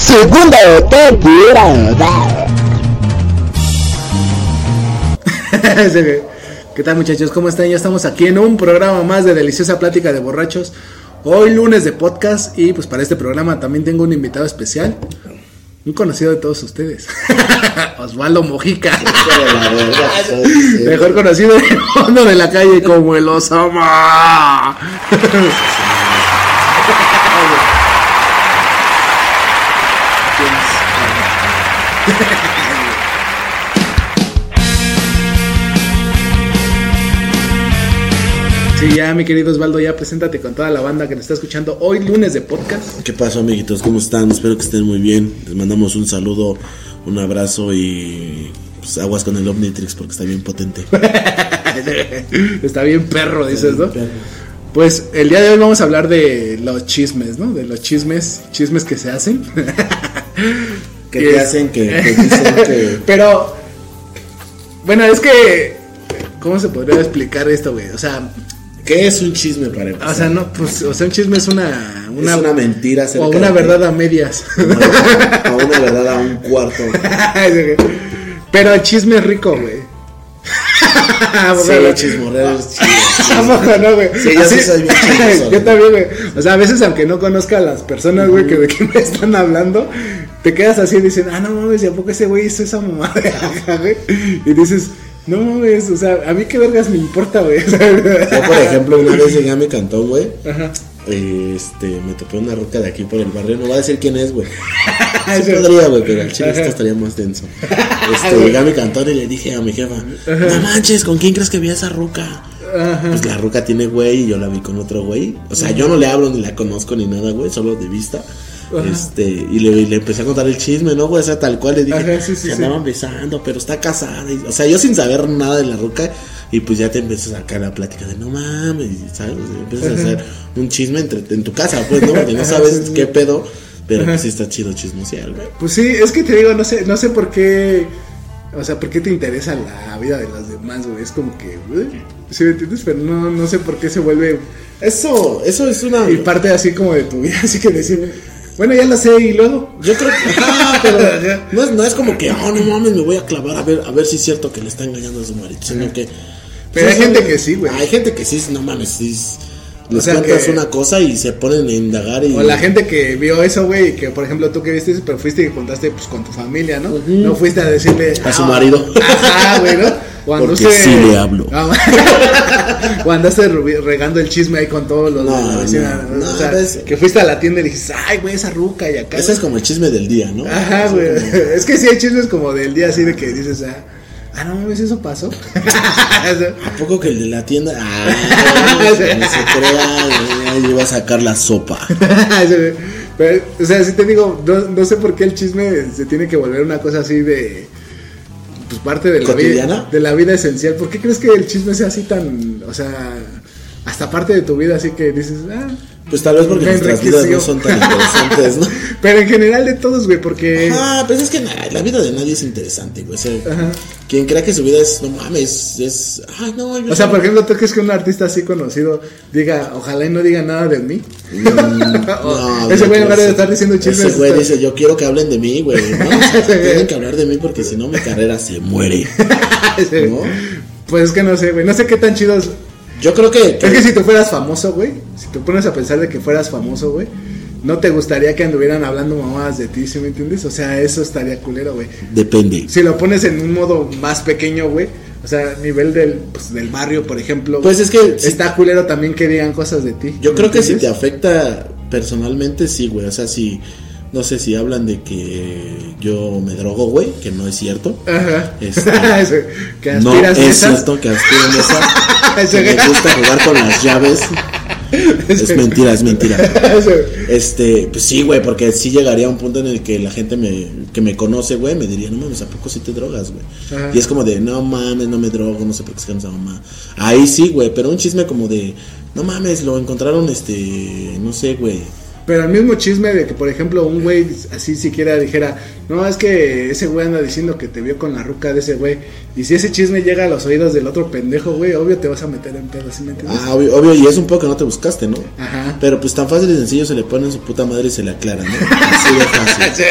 Segunda temporada. ¿Qué tal muchachos? ¿Cómo están? Ya estamos aquí en un programa más de Deliciosa Plática de Borrachos. Hoy lunes de podcast y pues para este programa también tengo un invitado especial. Un conocido de todos ustedes. Osvaldo Mojica. Mejor conocido en el fondo de la calle como el Osama. Sí, ya mi querido Osvaldo, ya preséntate con toda la banda que nos está escuchando hoy lunes de podcast. ¿Qué pasó, amiguitos? ¿Cómo están? Espero que estén muy bien. Les mandamos un saludo, un abrazo y pues, aguas con el Omnitrix porque está bien potente. está bien perro, dices, ¿no? Pues el día de hoy vamos a hablar de los chismes, ¿no? De los chismes, chismes que se hacen. que te hacen que, que dicen que... Pero, bueno, es que, ¿cómo se podría explicar esto, güey? O sea, ¿Qué es un chisme para empezar? o sea, no, pues, o sea, un chisme es una, una, es una mentira o una verdad a medias. O una verdad a un cuarto. Pero el chisme es rico, güey. Sí, chismorreo es chido, sí. ¿A poco no, güey? Sí, yo sí soy bien chismoso, Yo también, güey. O sea, a veces, aunque no conozca a las personas, güey, que de qué me están hablando, te quedas así y dicen, ah, no mames, ¿y a poco ese güey hizo esa mamada? Y dices, no mames, o sea, a mí qué vergas me importa, güey. Yo, por ejemplo, una vez llegué a mi cantón, güey. Ajá. Este, me topé una roca de aquí por el barrio. No voy a decir quién es, güey. Sí podría, güey, pero el chile esto estaría más denso. Este, llegué a mi cantón y le dije a mi jefa, no manches, ¿con quién crees que vi a esa ruca? Pues la ruca tiene güey y yo la vi con otro güey. O sea, yo no le hablo ni la conozco ni nada, güey, solo de vista. Este, y le, y le empecé a contar el chisme, ¿no, güey? O sea, tal cual le dije, Ajá, sí, sí, se sí. andaban besando, pero está casada. y- o sea, yo sin saber nada de la ruca. Y pues ya te empiezas a sacar la plática de no mames, ¿sabes? O sea, empiezas a hacer un chisme entre, en tu casa, pues, ¿no? Porque no sabes qué pedo. Pero pues sí está chido chismosear, güey. Pues sí, es que te digo, no sé, no sé por qué. O sea, ¿por qué te interesa la vida de los demás, güey? Es como que, güey, ¿sí me entiendes? Pero no, no sé por qué se vuelve Eso, eso es una. y parte así como de tu vida, así que decir, bueno, ya lo sé y luego. Yo creo que. Ajá, pero no es, no es como que, oh, no mames, me voy a clavar a ver, a ver si es cierto que le está engañando a su marido. Sino que. Pero hay gente que sí, güey. Hay gente que sí, no mames, sí. Les sea cuentas que- una cosa y se ponen a indagar y. O la gente que vio eso, güey, que por ejemplo tú que viste eso, pero fuiste y contaste pues con tu familia, ¿no? No fuiste a decirle A su "Ah, marido. Ajá, güey, ¿no? Cuando Porque sí le hablo. Cuando andaste regando el chisme ahí con todos los No, vecina. no, o no, sea, que fuiste a la tienda y dijiste, ay, güey, esa ruca y acá. Ese es como el chisme del día, ¿no? Ajá, güey. como- Es que sí hay chismes como del día así de que dices, ah, ah no mames, eso pasó. ¿A poco que el de la tienda? Ah, no se crea, ya iba a sacar la sopa. Pero, o sea, si te digo, no, no sé por qué el chisme se tiene que volver una cosa así de. Pues parte de la vida. De la vida esencial. ¿Por qué crees que el chisme sea así tan. O sea, hasta parte de tu vida, así que dices, ah. Pues tal vez porque me nuestras vidas no son tan interesantes, ¿no? Pero en general de todos, güey, porque. Ah, pues es que na- la vida de nadie es interesante, güey. O sea, Ajá. quien crea que su vida es, no mames, es. Ay, no, yo O sea, por ejemplo, ¿tú crees que un artista así conocido diga, ojalá y no diga nada de mí? Mm, O no, ese güey en lugar de estar diciendo chismes. Ese güey dice, yo quiero que hablen de mí, güey. ¿no? O sea, tienen que hablar de mí porque si no mi carrera se muere. ¿No? Pues es que no sé, güey. No sé qué tan chidos. Yo creo que... Es que si tú fueras famoso, güey. Si te pones a pensar de que fueras famoso, güey. No te gustaría que anduvieran hablando mamadas de ti, ¿sí me entiendes? O sea, eso estaría culero, güey. Depende. Si lo pones en un modo más pequeño, güey. O sea, nivel del, pues, del barrio, por ejemplo. Pues es que si- Está culero también que digan cosas de ti. Yo ¿me creo que si te afecta personalmente, sí, güey. O sea, si... No sé si hablan de que yo me drogo, güey, que no es cierto. Ajá. Este, que No es cierto que aspiro mesa. Ese que me gusta jugar con las llaves. es mentira, es mentira. Este, pues sí, güey, porque sí llegaría a un punto en el que la gente me, que me conoce, güey, me diría, no mames, ¿a poco sí te drogas, güey? Y es como de, no mames, no me drogo, no sé por qué se esa mamá. Ahí sí, güey, pero un chisme como de, no mames, lo encontraron, este, no sé, güey. Pero el mismo chisme de que, por ejemplo, un güey así siquiera dijera, no, es que ese güey anda diciendo que te vio con la ruca de ese güey. Y si ese chisme llega a los oídos del otro pendejo, güey, obvio te vas a meter en pedo, ¿sí me entiendes? Ah, obvio, obvio, y es un poco que no te buscaste, ¿no? Ajá. Pero pues tan fácil y sencillo se le pone en su puta madre y se le aclara, ¿no? Así de fácil.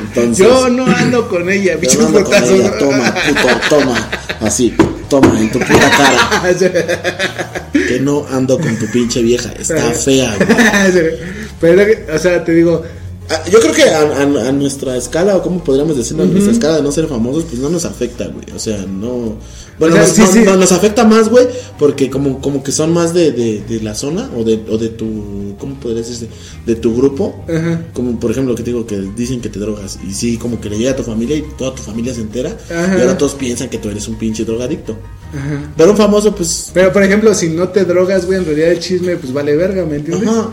Entonces, Yo no ando con ella, bicho putazo. ella, toma, puto, toma. Así, toma, en tu puta cara. Que no ando con tu pinche vieja. Está fea, güey. Pero, o sea, te digo, Ah, Yo creo que a, a- a nuestra escala, o como podríamos decirlo, a nuestra escala de no ser famosos, pues no nos afecta, güey. O sea, no. Bueno, O sea, nos, sí, no- sí. no- nos afecta más, güey, porque como, como que son más de, de, de la zona o de, o de tu. ¿Cómo podría decirse? De tu grupo. Ajá. Como por ejemplo, que te digo que dicen que te drogas. Y sí, como que le llega a tu familia y toda tu familia se entera. Ajá. Y ahora todos piensan que tú eres un pinche drogadicto. Ajá. Pero un famoso, pues. Pero por ejemplo, si no te drogas, güey, en realidad el chisme pues vale verga, ¿me entiendes? Ajá.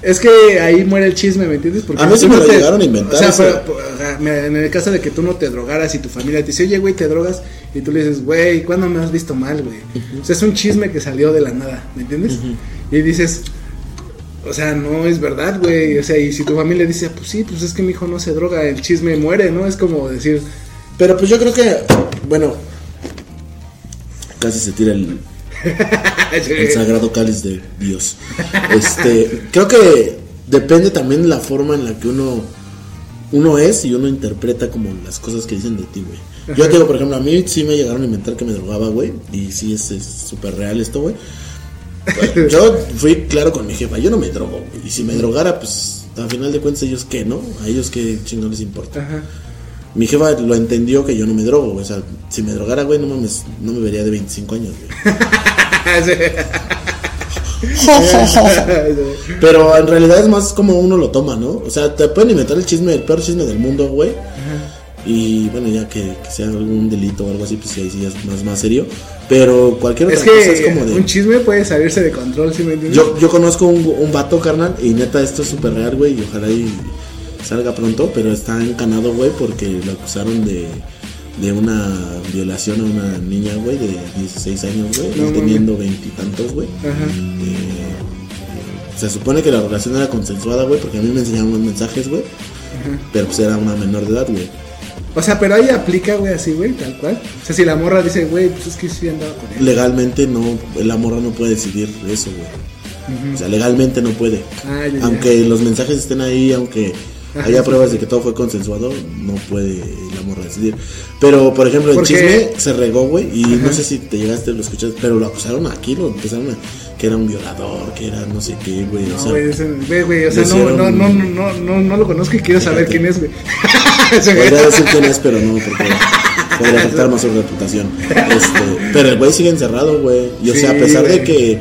Es que ahí muere el chisme, ¿me entiendes? Porque A mí sí me lo te- llegaron a inventar O sea, eso. pero, o sea, en el caso de que tú no te drogaras y tu familia te dice, oye, güey, te drogas, y tú le dices, güey, ¿cuándo me has visto mal, güey? O sea, es un chisme que salió de la nada, ¿me entiendes? Y dices, o sea, no es verdad, güey. O sea, y si tu familia dice, pues sí, pues es que mi hijo no se droga, el chisme muere, ¿no? Es como decir, Pero pues yo creo que. Bueno. Casi se tira el, el sagrado cáliz de Dios. Este, creo que depende también de la forma en la que uno uno es y uno interpreta como las cosas que dicen de ti, güey. Yo te digo, por ejemplo, a mí sí me llegaron a inventar que me drogaba, güey, y sí es es súper real esto, güey. Yo fui claro con mi jefa, yo no me drogo, güey, y si me drogara, pues al final de cuentas ellos qué, ¿no? A ellos qué chingón les importa. ajá. Mi jefa lo entendió que yo no me drogo, güey. O sea, si me drogara, güey, no mames, no me vería de 25 años, güey. Pero en realidad es más como uno lo toma, ¿no? O sea, te pueden inventar el chisme, el peor chisme del mundo, güey. Y bueno, ya que, que sea algún delito o algo así, pues ahí sí es más, más serio. Pero cualquier otra es cosa que es como de. un chisme puede salirse de control, ¿sí me entiendes? Yo, yo conozco un, un vato, carnal, y neta, esto es súper real, güey, y ojalá y salga pronto, pero está encanado, güey, porque lo acusaron de, de una violación a una niña, güey, de 16 años, güey, No teniendo veintitantos, güey. Ajá. Eh, se supone que la relación era consensuada, güey, porque a mí me enseñaron unos mensajes, güey, pero pues era una menor de edad, güey. O sea, pero ahí aplica, güey, así, güey, tal cual. O sea, si la morra dice, güey, pues es que sí andaba con él. Legalmente no, la morra no puede decidir eso, güey. O sea, legalmente no puede. Ah, ya, ya. Aunque los mensajes estén ahí, aunque haya pruebas de que todo fue consensuado, no puede la morra decidir. Pero, por ejemplo, el chisme se regó, güey, y no sé si te llegaste, lo escuchaste, pero lo acusaron aquí, lo empezaron a... que era un violador, que era no sé qué, güey. o No, sea, güey, ese- ve, güey, o sea, no, hicieron- no, no, no, no, no lo conozco y quiero saber quién es, güey. Podría decir quién es, pero no, porque podría afectar más su reputación. Este, pero el güey sigue encerrado, güey. Y o sea, a pesar de que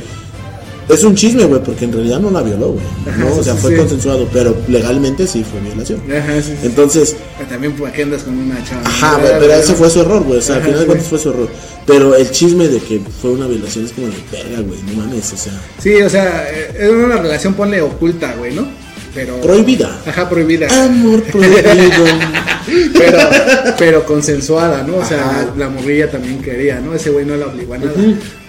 es un chisme, güey, porque en realidad no la violó, güey. ¿no? O sea, fue sí. consensuado, pero legalmente sí fue violación. Ajá, sí. Entonces, Pero También, ¿por qué andas con una chava? ajá, güey, pero ese fue su error, güey. O sea, al final de cuentas fue su error. Pero el chisme de que fue una violación es como de verga, güey. No mames, o sea, Sí, o sea, eh, es una relación, ponle oculta, güey, ¿no? Pero. prohibida. Ajá, prohibida. Amor prohibido. pero, pero consensuada, ¿no? O sea, Ajá. la morrilla también quería, ¿no? Ese güey no la obligó a nada.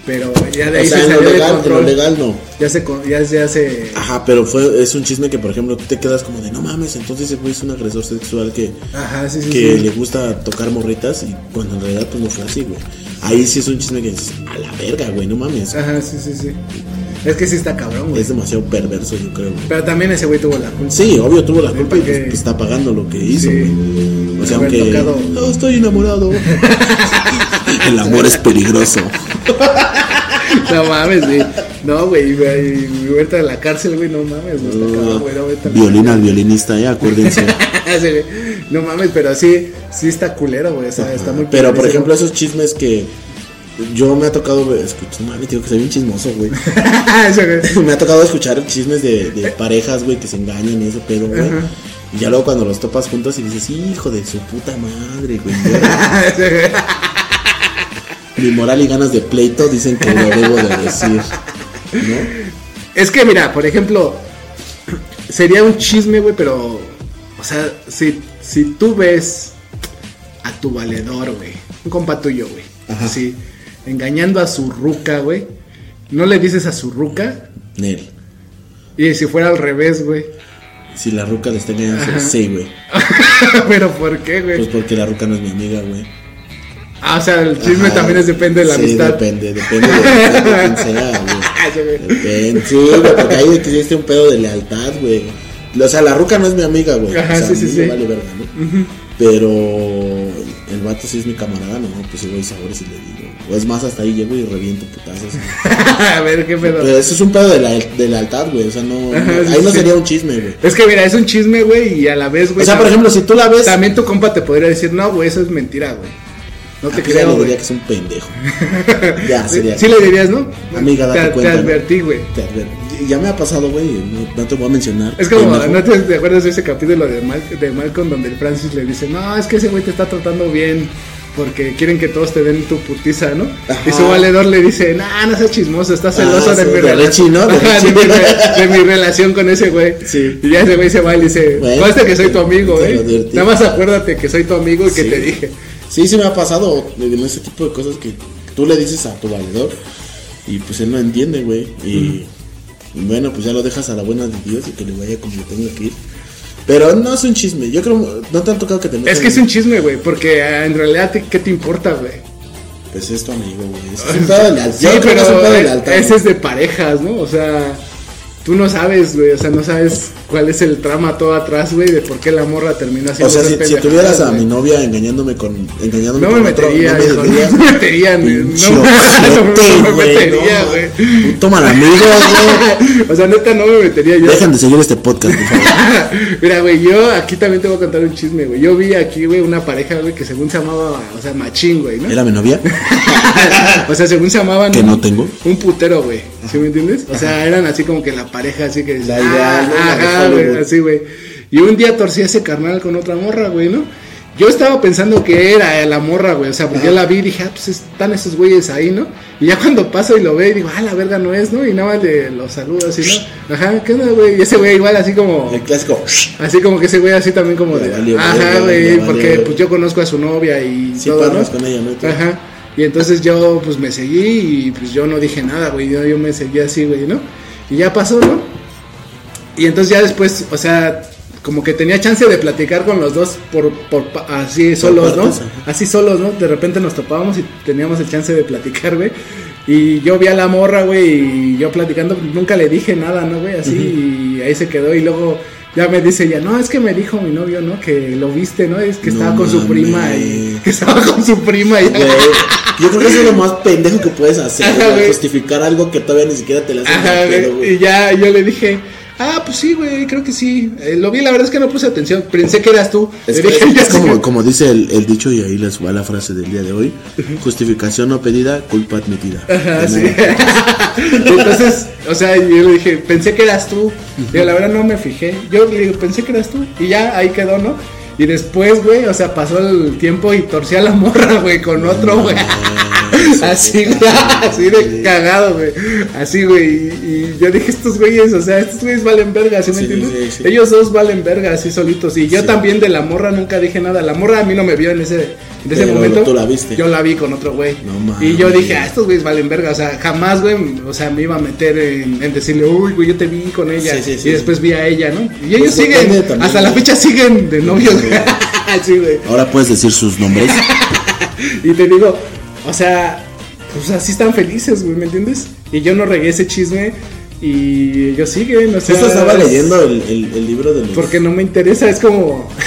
Pero ya de o ahí sea, se lo salió de legal, lo control. legal no. Ya se, ya, ya se. Ajá, pero fue, es un chisme que, por ejemplo, tú te quedas como de, no mames, entonces ese güey es un agresor sexual que, Ajá, sí, sí, que sí. le gusta tocar morritas y cuando en realidad pues no fue así, güey. Ahí sí es un chisme que dices, a la verga, güey, no mames. Ajá, sí, sí, sí. Es que sí está cabrón, güey. Es demasiado perverso, yo creo, güey. Pero también ese güey tuvo la culpa. Sí, obvio tuvo la culpa y ¿para pues, qué? está pagando lo que hizo, güey. O sea, Haber aunque tocado- no estoy enamorado. El amor es peligroso. No mames, güey. No, güey, vuelta a la cárcel, güey, no mames, no está güey. No, Violín al violinista, eh, acuérdense. No mames, pero sí, sí está culero, güey. O sea, está muy Pero por ejemplo, esos chismes que yo me ha tocado escuchar, mami, digo que soy bien chismoso, güey. Me ha tocado escuchar chismes de, de parejas, güey, que se engañan y ese pedo, güey. Y ya luego cuando los topas juntos y dices, hijo de su puta madre, güey. Mi moral y ganas de pleito dicen que lo debo de decir. ¿No? Es que mira, por ejemplo, sería un chisme, güey, pero. O sea, si, si tú ves a tu valedor, güey, un compa tuyo, güey, así, engañando a su ruca, güey, no le dices a su ruca, Nel. y si fuera al revés, güey. Si la ruca le está engañando, sí, güey. pero ¿por qué, güey? Pues porque la ruca no es mi amiga, güey. Ah, o sea, el chisme Ajá. también es depende de la sí, amistad. depende, depende de, de quién sea, güey. Ah. Depende, sí, güey, porque ahí existe un pedo de lealtad, güey. O sea, la ruca no es mi amiga, güey. Ajá, o sea, sí, sí, sí. vale verga, ¿no? Pero el vato sí es mi camarada, no, pues sí voy sabores y le digo. O es más, hasta ahí llego y reviento putazos. a ver, qué pedo. Pero eso es un pedo de, la, de lealtad, güey. O sea, no. Ajá, no- sí, ahí no sí. sería un chisme, güey. Es que mira, es un chisme, güey, y a la vez, güey. O sea, por ejemplo, si tú la ves. También tu compa te podría decir, no, güey, eso es mentira, güey. No te creo, le diría que es un pendejo. ya, sería. Sí le dirías, ¿no? Amiga, date te, cuenta, Te advertí, güey. Te adver- Ya me ha pasado, güey. No, no te voy a mencionar. Es como, pendejo. ¿no te, te acuerdas de ese capítulo de, Mal, de Malcolm donde el Francis le dice, no, es que ese güey te está tratando bien porque quieren que todos te den tu putiza, ¿no? Ajá. Y su valedor le dice, nah, no seas chismoso, estás celoso Ah, de, sí, mi de relación. Richie, ¿no? De Ajá, de, Richie. mi, de mi relación con ese güey. Sí. Y ya ese güey se va y le dice, Bueno, conste que soy tu amigo, ¿eh? advertí. Nada más acuérdate que soy tu amigo y que te dije. Sí, sí me ha pasado en ese tipo de cosas que tú le dices a tu valedor y pues él no entiende, güey. Y, y bueno, pues ya lo dejas a la buena de Dios y que le vaya como le tenga que ir. Pero no es un chisme, yo creo, no te han tocado que te metan- Es que es un chisme, güey, porque ah, en realidad, ¿te- ¿qué te importa, güey? Pues es tu amigo, güey. Es un pedo de lealtad. Sí, pero es de lealtad, ese es de parejas, ¿no? O sea, tú no sabes, güey, o sea, no sabes cuál es el trama todo atrás, güey, de por qué la morra terminó haciendo O sea, si, si tuvieras a güey. mi novia engañándome con engañándome No me con otro, metería, no me no me metería, no, no me metería, güey. Puto mal amigo, güey. O sea, neta, no me metería yo. Dejan de seguir este podcast, por favor. Mira, güey, yo aquí también te voy a contar un chisme, güey. Yo vi aquí, güey, una pareja, güey, que según se llamaba, o sea, machín, güey, ¿no? ¿Era mi novia? o sea, según se llamaban. Que no tengo. Un putero, güey. ¿Sí me entiendes? O sea, eran así como que la pareja, así que. La ideal, ¿no? La de Ajá, güey, así, güey. Y un día torcí a ese carnal con otra morra, güey, ¿no? Yo estaba pensando que era la morra, güey. O sea, porque yo la vi y dije, ah, pues están esos güeyes ahí, ¿no? Y ya cuando paso y lo ve, digo, ah, la verga no es, ¿no? Y nada más le los saludo así, ¿no? Ajá, ¿qué onda, güey? Y ese güey igual así como. El clásico. Así como que ese güey así también como de. valió, Ajá, güey, porque pues yo conozco a su novia y Sí, todo, ¿no? con ella, ¿no? Y. Ajá. Y entonces yo pues me seguí y pues yo no dije nada, güey. Yo, yo me seguí así, güey, ¿no? Y ya pasó, ¿no? Y entonces ya después, o sea, como que tenía chance de platicar con los dos por, por así solos, ¿no? Así solos, ¿no? De repente nos topábamos y teníamos el chance de platicar, güey. Y yo vi a la morra, güey, y yo platicando, nunca le dije nada, ¿no, güey? Así, y ahí se quedó. Y luego ya me dice ella, no, es que me dijo mi novio, ¿no? Que lo viste, ¿no? Es que No estaba con su prima y. Que estaba con su prima y. Güey, yo creo que eso es lo más pendejo que puedes hacer, Ajá, justificar algo que todavía ni siquiera te la hacen Ajá, pedo. Y ya yo le dije, ah, pues sí, güey, creo que sí. Eh, lo vi, la verdad es que no puse atención. Pensé que eras tú. Es, que- es como, dice el, el dicho y ahí les va la frase del día de hoy. Justificación no pedida, culpa admitida. Ajá, sí. Entonces, o sea, yo le dije, pensé que eras tú. Digo, la verdad no me fijé. Yo le digo, pensé que eras tú. Y ya ahí quedó, ¿no? Y después, güey, o sea, pasó el tiempo y torcí a la morra, güey, con otro, güey. Así, güey, así de cagado, güey. Así, güey. Y, yo dije, estos güeyes, o sea, estos güeyes valen verga, ¿sí me entiendes? sí, sí. Ellos dos valen verga, así solitos. Y yo también de la morra nunca dije nada. La morra a mí no me vio en ese, en ese momento. tú la viste. Yo la vi con otro güey. No mames. y yo dije, ah, estos güeyes valen verga. O sea, jamás, güey, o sea, me iba a meter en, en decirle, uy, güey, yo te vi con ella. Y después vi a ella, ¿no? Y ellos Pues depende siguen, también, hasta la fecha siguen de novios. Ahora puedes decir sus nombres. Y te digo, o sea, pues así están felices, güey, ¿me entiendes? Y yo no regué ese chisme y ellos siguen, o sea. Justo estaba leyendo el, el- el libro de los... Porque no me interesa, es como.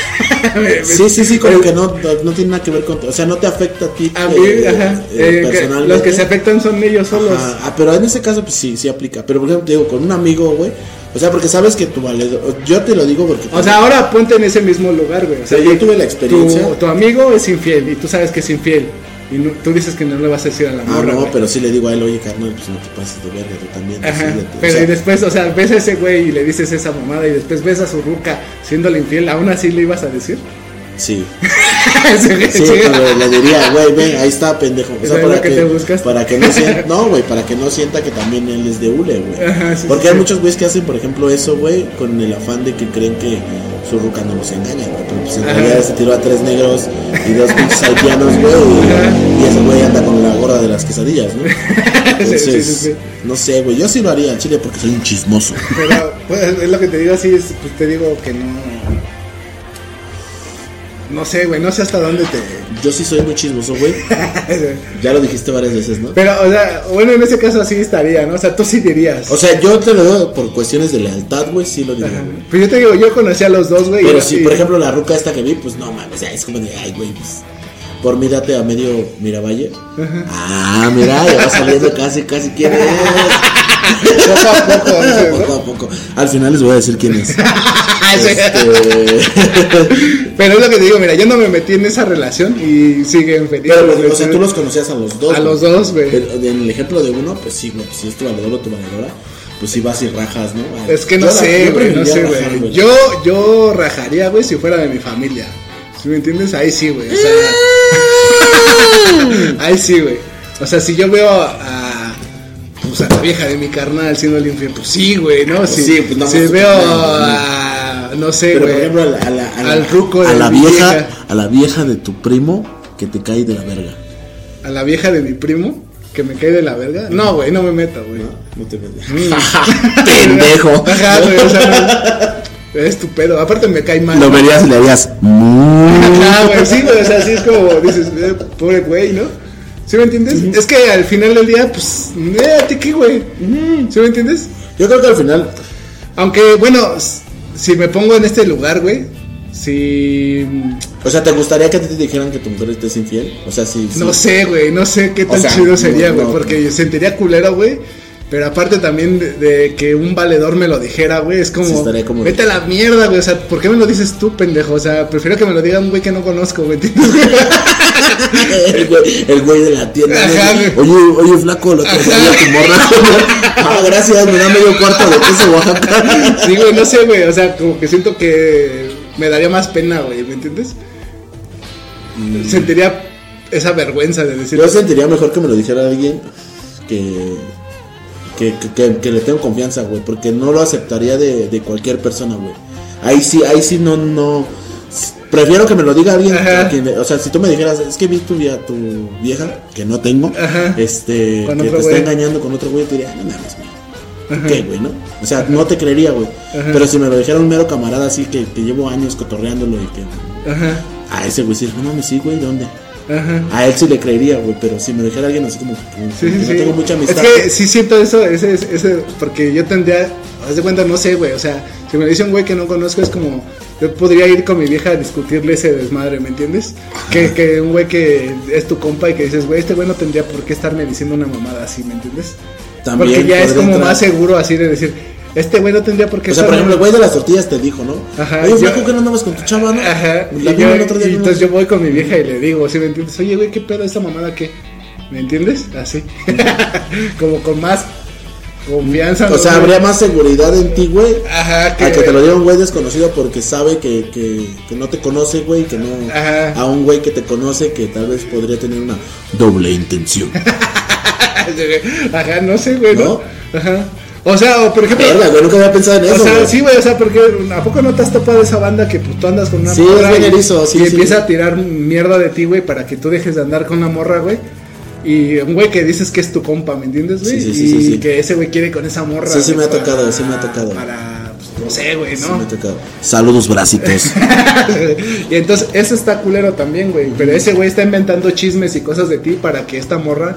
Sí, sí, sí, como que no, no, tiene nada que ver con... O sea, no te afecta a ti A mí, eh, ajá. eh, eh, que los que se afectan son ellos solos. Ajá, Ah, pero en ese caso, pues sí, sí aplica. Pero por ejemplo, te digo, con un amigo, güey. O sea, porque sabes que tu valedor. Yo te lo digo porque. O sea, ahora ponte en ese mismo lugar, güey. O sea, yo tuve la experiencia. Tu, tu amigo es infiel y tú sabes que es infiel. Y no- tú dices que no le vas a decir a la Ah, morra. no, güey. pero sí le digo a él, oye, carnal, pues no te pases de verga, tú también. Ajá, decídete". O pero sea, y después, o sea, ves a ese güey y le dices esa mamada y después ves a su ruca siéndole infiel, aún así le ibas a decir. Sí. Sí, pero le diría, güey, ven, ahí está, pendejo. O sea, para que que, para que no sienta, no, güey, para que no sienta que también él es de hule, güey. Sí, Porque sí, hay muchos güeyes que hacen, por ejemplo, eso, güey, con el afán de que creen que su ruca no los engaña, güey. Pero pues en realidad se tiró a tres negros y dos pinches haitianos, güey. Y, y ese güey anda con la gorra de las quesadillas, ¿no? Sí, sí, sí, sí. no sé, güey, yo sí lo haría en Chile porque soy un chismoso. Pero pues, es lo que te digo así, es, pues te digo que no. No sé, güey, no sé hasta dónde te. Yo sí soy muy chismoso, güey. Ya lo dijiste varias veces, ¿no? Pero, o sea, bueno, en ese caso así estaría, ¿no? O sea, tú sí dirías. O sea, yo te lo digo por cuestiones de lealtad, güey, sí lo diría, güey. Pues yo te digo, yo conocí a los dos, güey. Pero si, por ejemplo, la ruca esta que vi, pues no mames, es como de, ay, güey, pues. Por mí date a medio Miravalle. Ah, mira, ya va saliendo casi, casi quién es. Poco a poco, ¿no? Poco a poco. Al final les voy a decir quién es. Este, Pero es lo que te digo, mira, yo no me metí en esa relación y siguen felices. Pero, o sea, tú los conocías a los dos. A los dos, güey. En el ejemplo de uno, pues sí, güey, pues si es tu valedor o tu valedora, pues sí vas y rajas, ¿no? Ay, Es que no sé, güey, no sé, güey. Yo, yo rajaría, güey, si fuera de mi familia. ¿Sí me entiendes? Ahí sí, güey. O sea, ahí sí, güey. O sea, si yo veo a, pues, a la vieja de mi carnal siendo el infierno, pues sí, güey, ¿no? Si, sí, pues, no, si veo a, no sé, Pero por güey. ejemplo, a la, a la- a la- al ruco a de la mi vieja, vieja. a la vieja de tu primo que te cae de la verga. A la vieja de mi primo, que me cae de la verga. No, güey, no me meto, güey. No te metes. Mm. Pendejo. Ajá, güey, o sea, no, es tu pedo. Aparte me cae mal. Lo verías y le harías. "Mm". Ajá, güey, sí, güey, o sea, sí es como dices, eh, pobre güey, ¿no? ¿Sí me entiendes? Es que al final del día, pues, eh, ¿a ti qué, güey? ¿Sí me entiendes? Yo creo que al final. Aunque, bueno, si me pongo en este lugar, güey, si... O sea, ¿te gustaría que a ti te dijeran que tu mujer te es infiel? O sea, si. No sé, güey, no sé qué O tan sea, chido sería, no, güey, no. porque sentiría culero, güey. Pero aparte también de, de que un valedor me lo dijera, güey, es como, Sí, como- vete a la mierda, güey, o sea, ¿por qué me lo dices tú, pendejo? O sea, prefiero que me lo diga un güey que no conozco, güey, el, güey, el güey de la tienda. Oye, oye, flaco, lo que sabía tu morra. ah, gracias, me da medio cuarto de queso Oaxaca. Sí, güey, no sé, güey. O sea, como que siento que me daría más pena, güey, ¿me entiendes? Sentiría esa vergüenza de decir. Yo sentiría mejor que me lo dijera alguien que, que, que, que- que le tengo confianza, güey, porque no lo aceptaría de, de cualquier persona, güey. Ahí sí, ahí sí no, no. Prefiero que me lo diga alguien, que- o sea, si tú me dijeras, es que vi tu, vie- tu vieja, que no tengo, Ajá. este, que te está engañando con otro güey, te diría, no mames, güey. ¿Qué, güey, no? O sea, no te creería, güey. Pero si me lo dijera un mero camarada así que, que llevo años cotorreándolo y que. Ajá, A ese güey sí, no mames, sí, güey, ¿dónde? Ajá. A él sí le creería, güey, pero si me dijera alguien así como Sí, sí, no sí. tengo mucha amistad. Es que sí siento eso, ese, ese, porque yo tendría, haz de cuenta, no sé, güey, o sea, si me dice un güey que no conozco es como, yo podría ir con mi vieja a discutirle ese desmadre, ¿me entiendes? Que, que un güey que es tu compa y que dices, güey, este güey no tendría por qué estarme diciendo una mamada así, ¿me entiendes? También porque ya es como entrar. más seguro así de decir, este güey no tendría por qué O sea, por ejemplo, el güey de las tortillas te dijo, ¿no? Ajá, Oye, yo- que no andabas con tu chava, no? Ajá. La Y, yo- el otro día. y ¿no? entonces yo voy con mi vieja y le digo, ¿sí me entiendes? Oye, güey, ¿qué pedo esta mamada qué? ¿Me entiendes? Así. Como con más confianza. O ¿no, sea, güey? habría más seguridad en ti, güey. Ajá, que, A que te lo diga un güey desconocido porque sabe que, que, que no te conoce, güey, que no... Ajá. A un güey que te conoce que tal vez podría tener una doble intención. Ajá, no sé, güey, ¿no? ¿No? Ajá. O sea, o por ejemplo. Verga, güey, nunca había pensado en O eso, sea, güey. sí, güey, o sea, porque ¿a poco no te has topado esa banda que pues, tú andas con una Sí, morra y, erizo, sí, y sí. empieza a tirar mierda de ti, güey, para que tú dejes de andar con una morra, güey? Y un güey que dices que es tu compa, ¿me entiendes, güey? Sí, sí, sí, y sí, sí. que ese güey quiere con esa morra. Sí, sí me ha para- tocado, sí me ha tocado. Para, pues, no sé, güey, Sí ¿no? me ha tocado. Saludos, bracitos. y entonces, eso está culero también, güey. Pero ese güey está inventando chismes y cosas de ti para que esta morra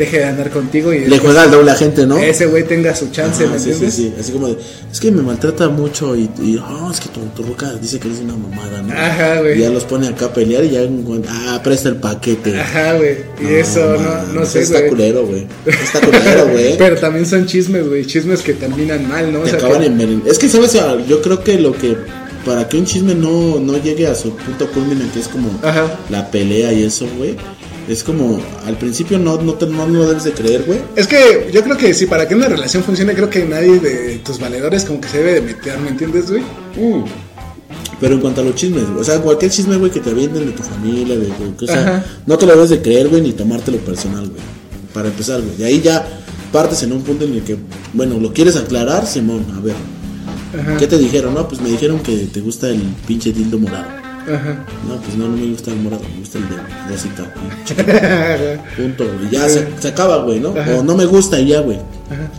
deje de andar contigo y Le juega al doble a gente, ¿no? ese güey tenga su chance, Ajá, ¿me sí, sí, entiendes? sí. Así como de, es que me maltrata mucho y, y "Ah, es que tu, tu ruca dice que eres una mamada, ¿no? Ajá, güey. Y ya los pone acá a pelear y ya, ah, presta el paquete. Ajá, güey. Y eso, man, no, no sé, Está güey. culero, güey. Está culero, güey. Pero también son chismes, güey. Chismes que terminan mal, ¿no? O Te sea, acaban que- envenenando. Es que, ¿sabes? Yo creo que lo que. Para que un chisme no, no llegue a su punto culmine, que es como Ajá. la pelea y eso, güey. Es como, al principio no, no, te, no, no debes de creer, güey. Es que yo creo que sí, para que una relación funcione, creo que nadie de tus valedores como que se debe de meter, ¿me entiendes, güey? Pero en cuanto a los chismes, güey, o sea, cualquier chisme, güey, que te avienten de tu familia, de, sea, Ajá. no te lo debes de creer, güey, ni tomártelo personal, güey. Para empezar, güey. De ahí ya partes en un punto en el que, bueno, lo quieres aclarar, Simón, a ver. Ajá. ¿Qué te dijeron? No, pues me dijeron que te gusta el pinche dildo morado. Ajá. No, pues no, no me gusta el morado, me gusta el de rosita. y. Punto, güey. Ya se, se acaba, güey, ¿no? Ajá. O no me gusta y ya, güey. Ajá.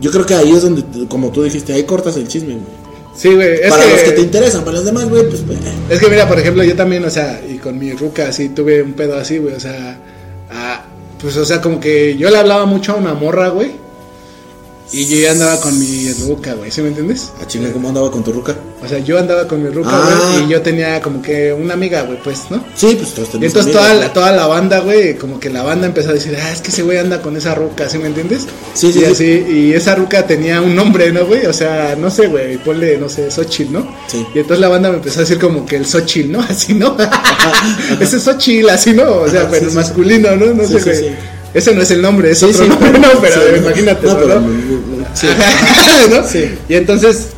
Yo creo que ahí es donde, como tú dijiste, ahí cortas el chisme, güey. Sí, güey. Para que, los que te interesan, para los demás, güey, pues, pues, Es que mira, por ejemplo, yo también, o sea, y con mi ruca así tuve un pedo así, güey, o sea, ah, pues, o sea, como que yo le hablaba mucho a una morra, güey, y yo ya andaba con mi ruca, güey, ¿sí me entiendes? a chinga, ¿cómo andaba con tu ruca? O sea, yo andaba con mi ruca, Ah. güey, y yo tenía como que una amiga, güey, pues, ¿no? Sí, pues todos Y entonces toda, la, toda la banda, güey, como que la banda empezó a decir, ah, es que ese güey anda con esa ruca, ¿sí me entiendes? Sí, sí, y sí. así, y esa ruca tenía un nombre, ¿no, güey? O sea, no sé, güey, ponle, no sé, Xochitl, ¿no? Sí. Y entonces la banda me empezó a decir como que el Xochitl, ¿no? Así, ¿no? Ese es Xochitl, así, ¿no? O sea, pero sí, sí. masculino, ¿no? No sé, güey. Ese no es el nombre, es Sí, otro sí. nombre, no, pero Sí, imagínate, no, ¿no? pero, ¿no? sí. ¿no? Sí. Y entonces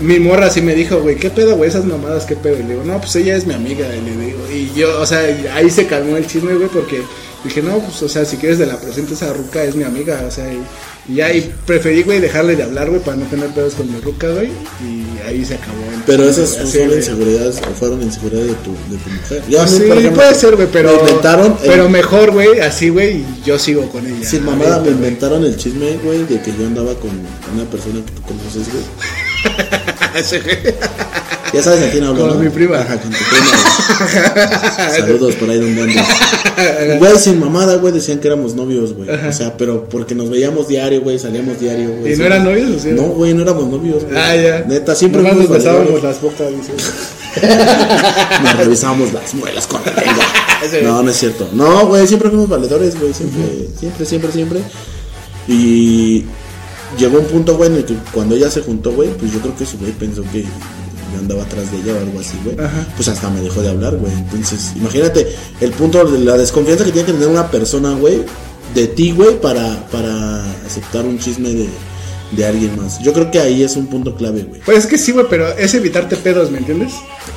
mi morra sí me dijo, güey, ¿qué pedo, güey? Esas mamadas, ¿qué pedo? Y le digo, no, pues ella es mi amiga. Y le digo, y yo, o sea, ahí se calmó el chisme, güey, porque dije, no, pues, o sea, si quieres de la presente esa ruca es mi amiga, o sea, y, y ya, y preferí, güey, dejarle de hablar, güey, para no tener pedos con mi ruca, güey, y ahí se acabó. Pero esas así, son inseguridades o fueron inseguridades de tu, de tu mujer. Yo mí, Sí, ejemplo, puede ser, güey, pero, me inventaron el- pero mejor, güey, así, güey, y yo sigo con ella. Sin mamada me inventaron el chisme, güey, de que yo andaba con una persona que tú conoces, güey. Ya sabes a quién hablo, Con ¿no? mi prima. Ajá, con tu prima. Saludos por ahí donde andes. Güey, sin mamada, güey, decían que éramos novios, güey. O sea, pero porque nos veíamos diario, güey, salíamos diario, güey. ¿Y no eran novios o sí? No, güey, no éramos novios, güey. Ah, ya. Neta, siempre nos besábamos las bocas, dice. Nos revisábamos las muelas con la lengua. No, no es cierto. No, güey, siempre fuimos valedores, güey. Siempre, siempre, siempre, siempre. Y llegó un punto, güey, en el que cuando ella se juntó, güey, pues yo creo que ese güey pensó que andaba atrás de ella o algo así, güey. Pues hasta me dejó de hablar, güey. Entonces, imagínate el punto de la desconfianza que tiene que tener una persona, güey, de ti, güey, para, para aceptar un chisme de, de alguien más. Yo creo que ahí es un punto clave, güey. Pues es que sí, güey, pero es evitarte pedos, ¿me entiendes?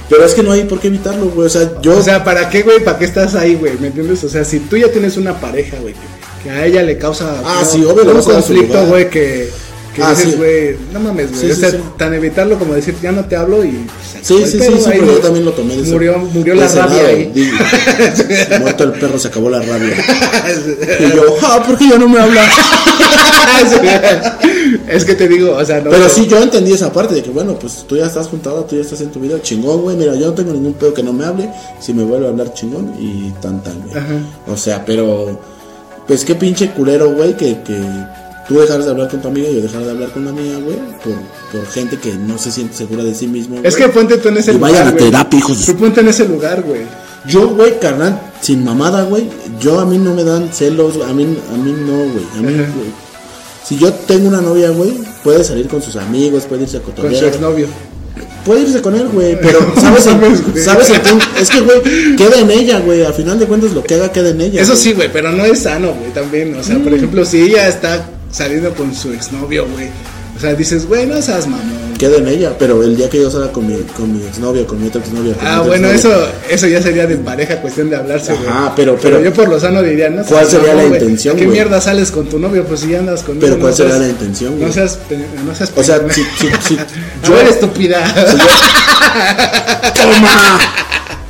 Pero es que no hay por qué evitarlo, güey. O sea, yo. O sea, ¿para qué, güey? ¿Para qué estás ahí, güey? ¿Me entiendes? O sea, si tú ya tienes una pareja, güey, que, que a ella le causa Ah, ¿no? sí, obvio, le un conflicto, güey, que, que Ah, dices, sí. güey, no mames, güey. Sí, o sí, sea, sí. tan evitarlo como decir, ya no te hablo y. pues, Sí, sí, sí, pero yo también lo tomé de ese- Murió, murió la rabia ahí. Muerto el perro, se acabó la rabia. Y yo, ah, ¿por qué ya no me habla? es que te digo, o sea, no. Pero sí, yo entendí esa parte de que, bueno, pues tú ya estás juntado, tú ya estás en tu vida, chingón, güey. Mira, yo no tengo ningún pedo que no me hable. Si me vuelve a hablar, chingón, y tan tan, güey. O sea, pero, pues qué pinche culero, güey, que, que tú dejaras de hablar con tu amiga y yo dejara de hablar con la mía, güey, por, por gente que no se siente segura de sí mismo. Es que ponte tú en ese Y lugar. vayan a terapia, hijos Tú ponte en ese lugar, güey. Yo, güey, carnal, sin mamada, güey. Yo a mí no me dan celos, a mí, a mí no, güey. A mí, güey. Si yo tengo una novia, güey, puede salir con sus amigos, puede irse a Con su cotorrear. exnovio. Puede irse con él, güey, pero sabes, güey. sabes quién- es que, güey, queda en ella, güey. A final de cuentas, lo que haga queda en ella. Eso sí, güey, pero no es sano, güey, también. O sea, por Mm. ejemplo, si ella está saliendo con su exnovio, güey. O sea, dices, güey, no seas mamón. Queda en ella, pero el día que yo salga con mi, con mi exnovia, con mi otra exnovia. Ah, bueno, eso eso ya sería de pareja, cuestión de hablarse, güey. Ajá, pero- pero- yo por lo sano diría, no ¿Cuál sería la güey. intención, ¿A ¿Qué mierda sales con tu novio? Pues si ya andas con Pero no ¿cuál sería la intención, güey? No seas, no seas O sea, si, si, si yo eres estúpida. ¡Toma!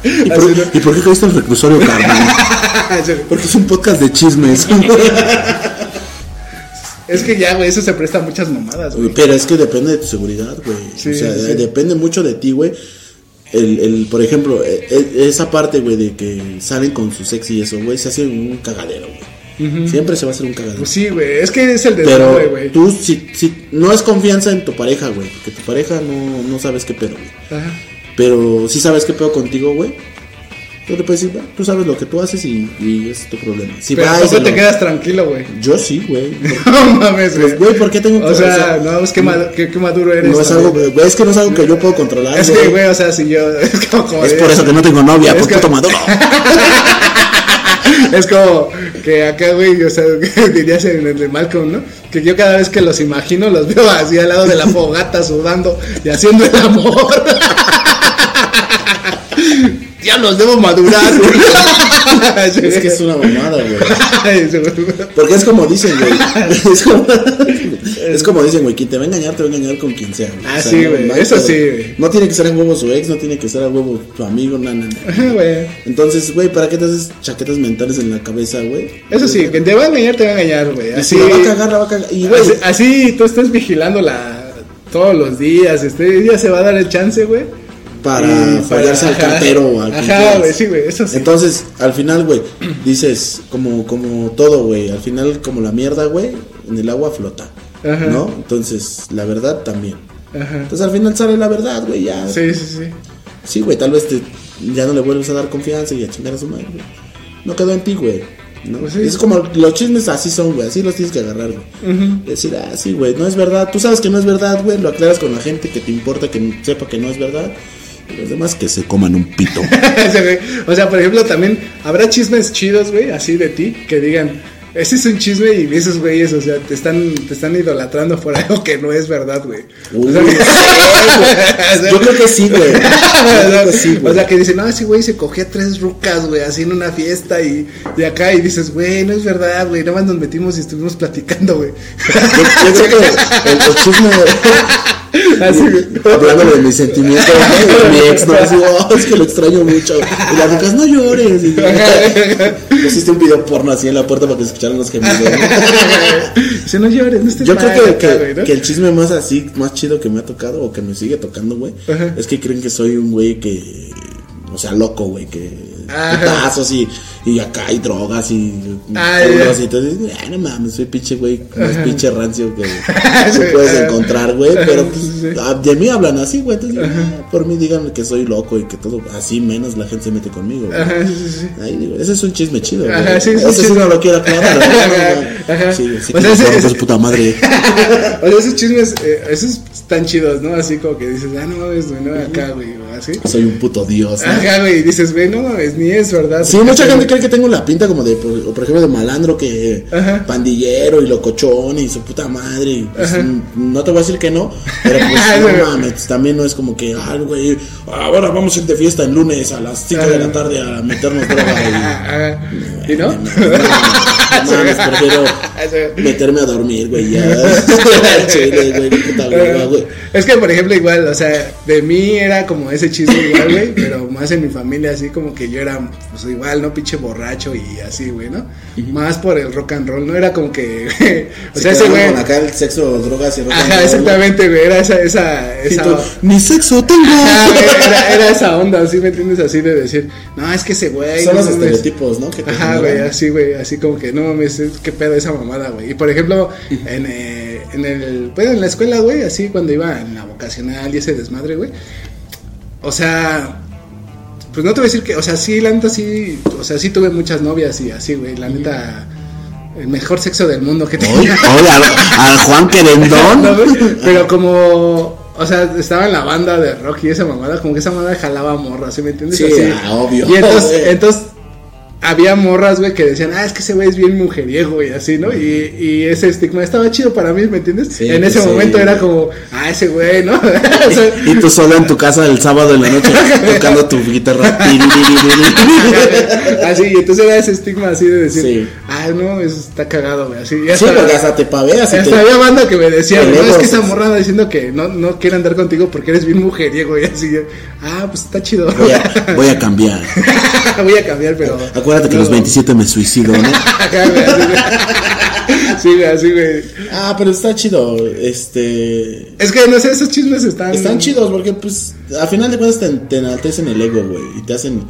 ¿Y por, ¿Y por qué caíste al reclusorio, carnal? Porque es un podcast de chismes. Es que ya, güey, eso se presta a muchas mamadas, güey. Pero es que depende de tu seguridad, güey. Sí, o sea, sí. depende mucho de ti, güey. El, el, por ejemplo, e- e- esa parte, güey, de que salen con su sexy y eso, güey, se hace un cagadero, güey. Siempre se va a hacer un cagadero. Pues sí, güey, es que es el Pero desmadre, güey. tú, si, si no es confianza en tu pareja, güey, porque tu pareja no, no sabes qué pedo, güey. Ajá. Pero sí sabes qué pedo contigo, güey. Tú le puedes decir, "Va, tú sabes lo que tú haces y, y es tu problema. Si Pero va y tampoco se te lo- quedas tranquilo, güey. Yo sí, güey. No mames, Pues, güey, ¿por qué tengo que O sea, no, es que, mad- que- que maduro eres. No es algo, güey, es que no es algo que yo puedo controlar. Es que, güey, o sea, si yo. Es como. como Es por eso que no tengo novia, Es por que- maduro. Es como que acá, güey, o sea, dirías en el de Malcolm, ¿no? Que yo cada vez que los imagino los veo así al lado de la fogata sudando y haciendo el amor. Diablos, debo madurar, güey. Es que es una mamada, güey. Porque es como dicen, güey. Es como, es como dicen, güey. Quien te va a engañar, te va a engañar con quien sea. güey. Ah, O sea, sí, güey, no eso sí, güey. No tiene que ser a huevo su ex, no tiene que ser a huevo tu amigo, nada, nada. Ajá, güey. Entonces, güey, ¿para qué te haces chaquetas mentales en la cabeza, güey? Eso sí, quien te va a engañar, te va a engañar, güey. Y Así, si la va a cagar, la va a cagar. Y, güey, así, así tú estés vigilándola todos los días. Este día se va a dar el chance, güey. Para fallarse al cartero o al Ajá, güey, sí, güey, eso sí. Entonces, al final, güey, dices, como, como todo, güey, al final, como la mierda, güey, en el agua flota, Ajá. ¿no? Entonces, la verdad también. Ajá. Entonces, al final sale la verdad, güey, ya. Sí, sí, sí. Sí, güey, tal vez te, ya no le vuelves a dar confianza y a chingar a su madre, güey. No quedó en ti, güey. ¿no? Pues sí. Es como los chismes así son, güey, así los tienes que agarrar, güey. Decir, ah, sí, güey, no es verdad. Tú sabes que no es verdad, güey, lo aclaras con la gente que te importa, que sepa que no es verdad. Y los demás que se coman un pito. O sea, por ejemplo, también habrá chismes chidos, güey, así de ti, que digan, ese es un chisme y esos güeyes, o sea, te están, te están idolatrando por algo que no es verdad, güey. O sea. Yo creo que sí, güey. Sí, o sea, que dicen, no, ese güey se cogía tres rucas, güey, así en una fiesta y de acá y dices, güey, no es verdad, güey, nada más nos metimos y estuvimos platicando, güey. Yo, yo creo que el, el chisme, Así, hablando de mis sentimientos, de mi ex, no, así, oh, es que lo extraño mucho. Y las rocas, no llores. Y, pusiste un video porno así en la puerta para que escucharan los gemidos. Dice, no llores, no estés Yo creo que, acá, que, güey, ¿no? que el chisme más así, más chido que me ha tocado o que me sigue tocando, güey, Ajá. es que creen que soy un güey que, o sea, loco, güey, que Ajá. putazos y, y acá hay drogas y Ah, puros ya. y entonces, "Ay, no mames, soy pinche güey, más pinche rancio que tú puedes encontrar, güey, pero pues, ah, de mí hablan así, güey, entonces, ah, por mí díganme que soy loco y que todo, así menos la gente se mete conmigo, güey. Ajá, sí, sí. Ahí digo, ese es un chisme chido, güey. Ajá, sí, sí, Ese sí. no lo quiero aclarar, ¿no? Ajá. Sí, sí, O sea, ese- su puta madre. O sea, esos chismes, eh, esos están chidos, ¿no? Así como que dices, ah, no mames, güey, no, acá, güey, así. Soy un puto dios. ¿no? Ajá, güey, dices, güey, no mames, ni es verdad. Sí, mucha gente cree que tengo la pinta como de, por, por ejemplo, de malandro, que Ajá. pandillero y locochón y su puta madre. pues, no te voy a decir que no, pero pues Ajá. no mames, también no es como que, ah, güey, ahora vamos a ir de fiesta el lunes a las 5 de la tarde a meternos droga y... ¿Y no? No, no mames, prefiero meterme a dormir, güey, ya. Chile, güey, puta hueva, güey. Es que, por ejemplo, igual, o sea, de mí era como ese chisme igual, güey, pero más en mi familia, así como que yo era, pues igual, ¿no? Pinche borracho y así, güey, ¿no? Más por el rock and roll, ¿no? Era como que, o Se sea, ese güey. acá el sexo, drogas y rock and Ajá, roll, exactamente, güey, era esa, esa, esa. tú, Ni sexo tengo. Ajá, güey, era, era esa onda, ¿sí me entiendes? Así de decir, no, es que ese güey. Son no los mames". estereotipos, ¿no? Que te Ajá, güey, así, güey, así como que no mames, es- qué pedo esa mamada, güey. Y por ejemplo, en, eh, en el, pues en la escuela, güey, así cuando iba en la vocacional y ese desmadre, güey. O sea, pues no te voy a decir que, o sea, sí, la neta sí, o sea, sí tuve muchas novias y así, güey, la neta, el mejor sexo del mundo que tenía. oye, al, al Juan Querendón. No, Pero como, o sea, estaba en la banda de rock y esa mamada, como que esa mamada jalaba morras, ¿sí me entiendes? Sí, Así. ah, obvio. Y entonces, entonces había morras, güey, que decían, ah, es que ese güey es bien mujeriego y así, ¿no? Y, y ese estigma estaba chido para mí, ¿me entiendes? Sí, en ese sí, momento era como, ah, ese güey, ¿no? O sea, Y tú solo en tu casa el sábado en la noche tocando tu guitarra. así, y entonces era ese estigma así de decir, Sí. ah, no, eso está cagado, güey, así. Y Sí, hasta- porque hasta te paveas y Hasta te... había banda que me decía, no, es que esa morra anda diciendo que no, no quiere andar contigo porque eres bien mujeriego y así. yo, Ah, pues está chido. Voy a, voy a cambiar. Voy a cambiar, pero. Acuérdate que a los no. 27 me suicido, ¿no? Ajá, güey. Sí, güey, así, güey. Ah, pero está chido. Este... Es que no sé, esos chismes están. Están chidos porque, pues, a final de cuentas te, te enaltecen el ego, güey. Y te hacen...